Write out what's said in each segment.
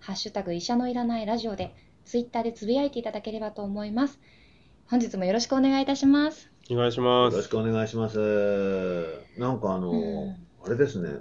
ハッシュタグ医者のいらないラジオでツイッターでつぶやいていただければと思います。本日もよろしくお願いいたします。お願いしまよろしすくお願いします。なんかあの、うん。あれですね、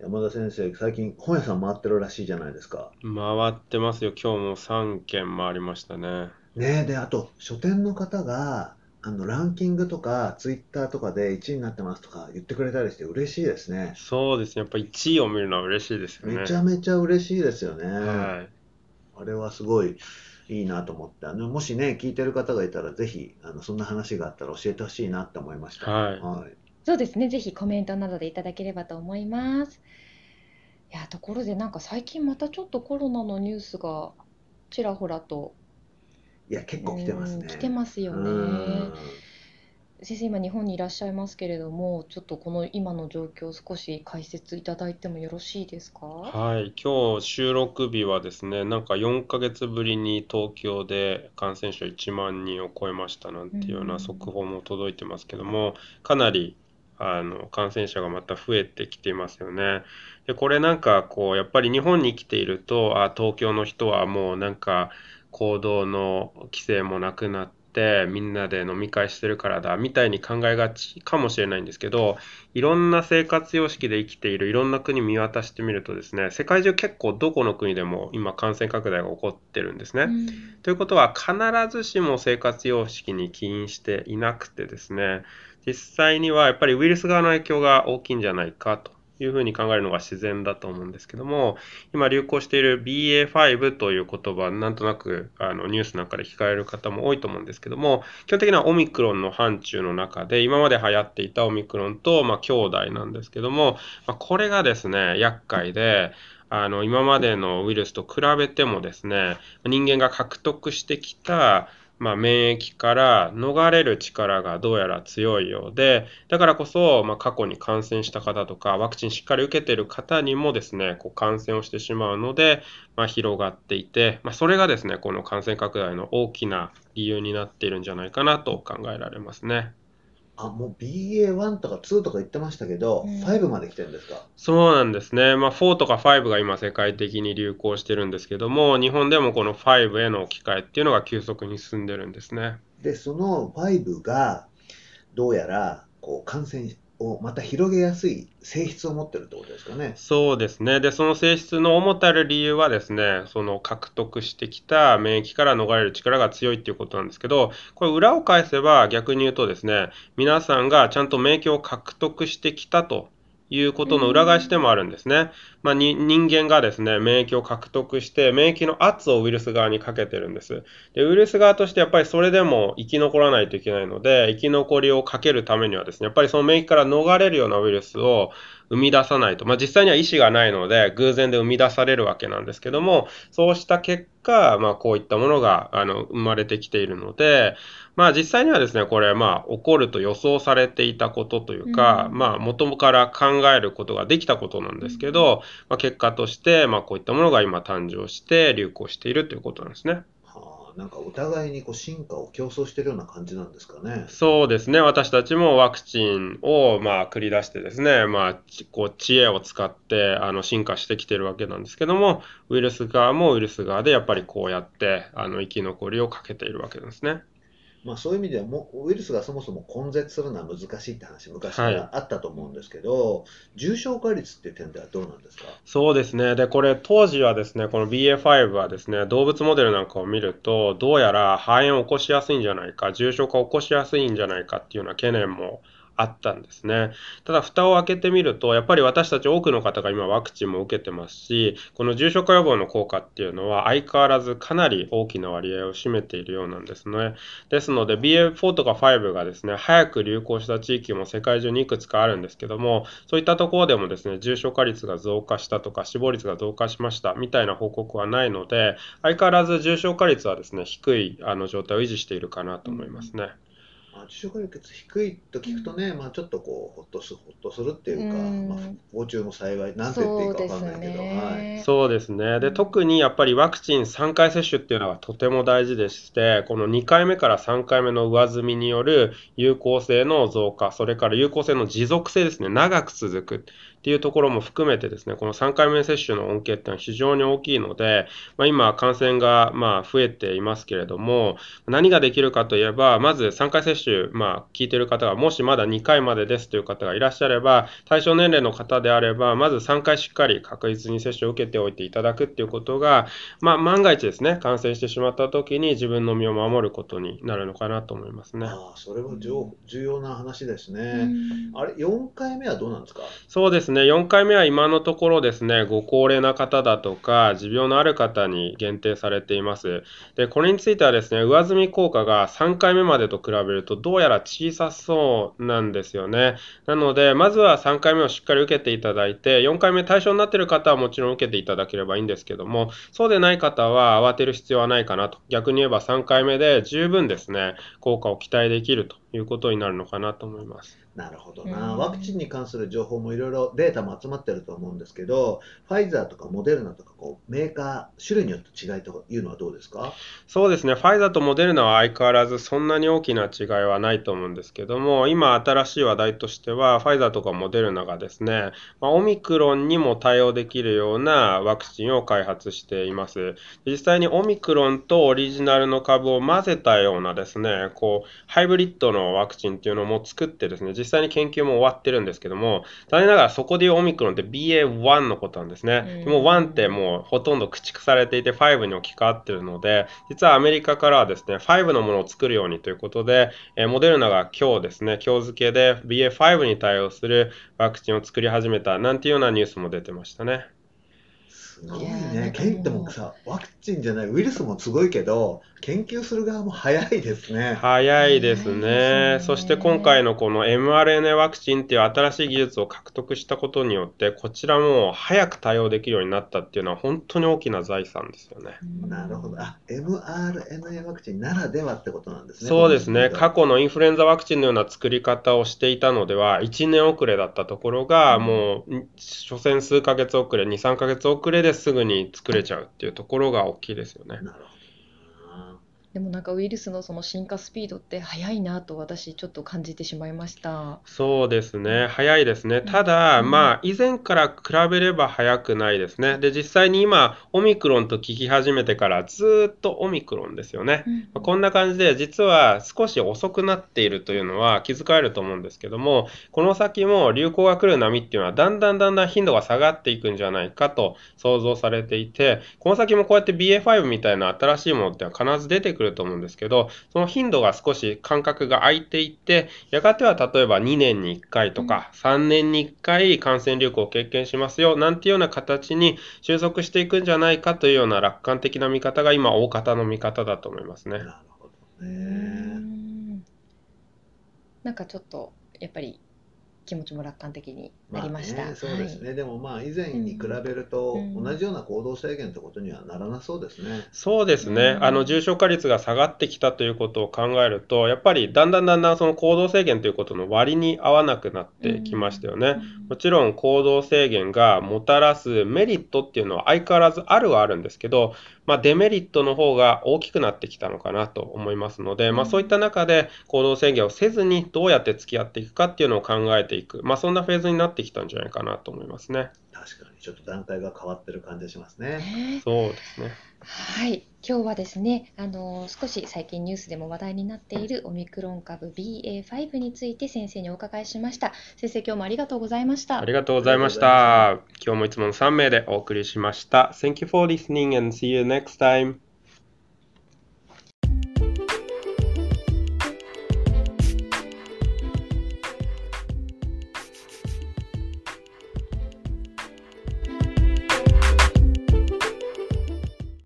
山田先生、最近本屋さん回ってるらしいじゃないですか。回ってますよ。今日も3件回りましたね。ねで、あと、書店の方が、あの、ランキングとか、ツイッターとかで1位になってますとか言ってくれたりして嬉しいですね。そうですねやっぱ1位を見るのは嬉しいですよねめちゃめちゃ嬉しいですよね。はいあれはすごいいいなと思って、あの、もしね、聞いてる方がいたら、ぜひ、あの、そんな話があったら教えてほしいなって思いました。はいはい。そうですねぜひコメントなどでいただければと思いますいやところでなんか最近またちょっとコロナのニュースがちらほらといや、結構来てますね。うん来てますよねうん先生今日本にいらっしゃいますけれどもちょっとこの今の状況を少し解説いただいてもよろしいですか？はい、今日収録日はですね、なんか4ヶ月ぶりに東京で感染者1万人を超えましたなんていうよううんな速報も届いてますけども、かなりあの感染者がまた増えてきていますよね。で、これなんかこう、やっぱり日本に来ていると、あ、東京の人はもうなんか行動の規制もなくなって、みんなで飲み会してるからだみたいに考えがちかもしれないんですけど、いろんな生活様式で生きているいろんな国見渡してみるとですね、世界中結構どこの国でも今感染拡大が起こってるんですね。うんということは必ずしも生活様式に起因していなくてですね、実際にはやっぱりウイルス側の影響が大きいんじゃないかというふうに考えるのが自然だと思うんですけども、今流行している BA.5 という言葉、なんとなくあのニュースなんかで聞かれる方も多いと思うんですけども、基本的にはオミクロンの範疇の中で、今まで流行っていたオミクロンと、まあ、兄弟なんですけども、まあ、これがですね、厄介で、あの今までのウイルスと比べてもですね、人間が獲得してきた、まあ、免疫から逃れる力がどうやら強いようで、だからこそ、まあ、過去に感染した方とか、ワクチンしっかり受けている方にもですね、こう感染をしてしまうので、まあ、広がっていて、ま、それがですね、この感染拡大の大きな理由になっているんじゃないかなと考えられますね。あ、もう BA1 とか2とか言ってましたけど、うん5まで来てるんですか？そうなんですね。まあ、4とか5が今世界的に流行してるんですけども、日本でもこの5への置き換えっていうのが急速に進んでるんですね。で、その5が、どうやら、こう、感染をまた広げやすい性質を持ってるってことですかね。そうですね。で、その性質の主たる理由はですね、その獲得してきた免疫から逃れる力が強いっていうことなんですけど、これ裏を返せば逆に言うとですね、皆さんがちゃんと免疫を獲得してきたということの裏返しでもあるんですね。まあ、に人間がですね、免疫を獲得して、免疫の圧をウイルス側にかけてるんです。で、ウイルス側としてやっぱりそれでも生き残らないといけないので、生き残りをかけるためにはですね、やっぱりその免疫から逃れるようなウイルスを生み出さないと。まあ、実際には意思がないので、偶然で生み出されるわけなんですけども、そうした結果、まあ、こういったものが、あの、生まれてきているので、まあ、実際にはですね、これ、まあ、起こると予想されていたことというか、うんまあ、元から考えることができたことなんですけど、まあ、結果として、まあ、こういったものが今誕生して流行しているということなんですね。なんかお互いにこう進化を競争してるような感じなんですかね。そうですね。私たちもワクチンを、まあ、繰り出してですね、まあ、こう、知恵を使って、あの、進化してきてるわけなんですけども、ウイルス側もウイルス側で、やっぱりこうやって、あの、生き残りをかけているわけですね。まあそういう意味ではもうウイルスがそもそも根絶するのは難しいって話昔からあったと思うんですけど、重症化率っていう点ではどうなんですか？そうですね。で、これ当時はですね、この BA.5 はですね、動物モデルなんかを見ると、どうやら肺炎を起こしやすいんじゃないか、重症化を起こしやすいんじゃないかっていうような懸念もあったんですね。ただ、蓋を開けてみると、やっぱり私たち多くの方が今ワクチンも受けてますし、この重症化予防の効果っていうのは相変わらずかなり大きな割合を占めているようなんですね。ですので、BA.4 とか5がですね、早く流行した地域も世界中にいくつかあるんですけども、そういったところでもですね、重症化率が増加したとか、死亡率が増加しましたみたいな報告はないので、相変わらず重症化率はですね、低いあの状態を維持しているかなと思いますね。まあ、重症化率低いと聞くとね、まあ、ちょっとこうほっとすほっとするっていうか、うん。まあ、不幸中の幸いなんて言っていいか分かんないけど、そうですねはい、そうですね。で、特にやっぱりワクチン3回接種っていうのはとても大事でして、この2回目から3回目の上積みによる有効性の増加、それから有効性の持続性ですね、長く続くっていうところも含めてですね、この3回目接種の恩恵っていうのは非常に大きいので、まあ、今感染がまあ増えていますけれども、何ができるかといえば、まず3回接種、まあ、聞いている方がもしまだ2回までですという方がいらっしゃれば、対象年齢の方であれば、まず3回しっかり確実に接種を受けておいていただくっていうことが、まあ、万が一ですね、感染してしまった時に自分の身を守ることになるのかなと思いますね。ああそれは重重要な話ですね、うん。あれ4回目はどうなんですか？そうですね、4回目は今のところですね、ご高齢な方だとか、持病のある方に限定されています。で、これについてはですね、上積み効果が3回目までと比べるとどうやら小さそうなんですよね。なので、まずは3回目をしっかり受けていただいて、4回目対象になっている方はもちろん受けていただければいいんですけども、そうでない方は慌てる必要はないかなと。逆に言えば3回目で十分ですね、効果を期待できるということになるのかなと思います。なるほどな、うん。ワクチンに関する情報もいろいろデータも集まってると思うんですけど、ファイザーとかモデルナとかこうメーカー、種類によって違いというのはどうですか？そうですね、ファイザーとモデルナは相変わらずそんなに大きな違いはないと思うんですけども、今新しい話題としては、ファイザーとかモデルナがですね、まあオミクロンにも対応できるようなワクチンを開発しています。実際にオミクロンとオリジナルの株を混ぜたようなですね、こう、ハイブリッドのワクチンっていうのも作ってですね、実際に研究も終わってるんですけども、残念ながらそこでいうオミクロンって BA.1 のことなんですね。うんでも1ってもうほとんど駆逐されていて5に置き換わっているので、実はアメリカからはですね、5のものを作るようにということで、えーモデルナが今日ですね、今日付けで BA.5 に対応するワクチンを作り始めたなんていうようなニュースも出てましたね。すごいね、なんかもうけんでもさ、ワクチンじゃない、ウイルスもすごいけど、研究する側も早いですね。早いですね。ですねそして今回のこの mRNA ワクチンっていう新しい技術を獲得したことによって、こちらも早く対応できるようになったっていうのは本当に大きな財産ですよね。なるほど。あ、mRNA ワクチンならではってことなんですね。そうですね。過去のインフルエンザワクチンのような作り方をしていたのでは、1年遅れだったところが、もう、ん所詮数ヶ月遅れ、2、3ヶ月遅れですぐに作れちゃうっていうところが大きいですよね。なるほど。でもなんかウイルスのその進化スピードって速いなと私ちょっと感じてしまいました。そうですね。早いですね。ただ、うんまあ、以前から比べれば早くないですね。で、実際に今、オミクロンと聞き始めてからずーっとオミクロンですよね。まあこんな感じで、実は少し遅くなっているというのは気づかれると思うんですけども、この先も流行が来る波っていうのは、だんだんだんだん頻度が下がっていくんじゃないかと想像されていて、この先もこうやって BA.5 みたいな新しいものってのは必ず出てくると思うんですけど、その頻度が少し間隔が空いていって、やがては例えば2年に1回とか3年に1回感染流行を経験しますよ、なんていうような形に収束していくんじゃないかというような楽観的な見方が今、大方の見方だと思いますね。なるほどうね。んなんかちょっとやっぱり気持ちも楽観的になりました。あね、そうですはい。ね。でもまあ以前に比べるとうん。同じような行動制限ってことにはならなそうですね。そうですね、うん。あの重症化率が下がってきたということを考えると、やっぱりだんだんだんだんその行動制限ということの割に合わなくなってきましたよね。もちろん行動制限がもたらすメリットっていうのは相変わらずあるはあるんですけど、まあ、デメリットの方が大きくなってきたのかなと思いますので、まあ、そういった中で行動制限をせずにどうやって付き合っていくかっていうのを考えていく、まあ、そんなフェーズになってきたんじゃないかなと思いますね。確かにちょっと段階が変わってる感じがしますね。ねそうですね。はい、今日はですね、あの少し最近ニュースでも話題になっているオミクロン株 BA.5 について先生にお伺いしました。先生、今日もありがとうございましたあ。りがとうございました。今日もいつもの3名でお送りしました。Thank you for listening and see you next time.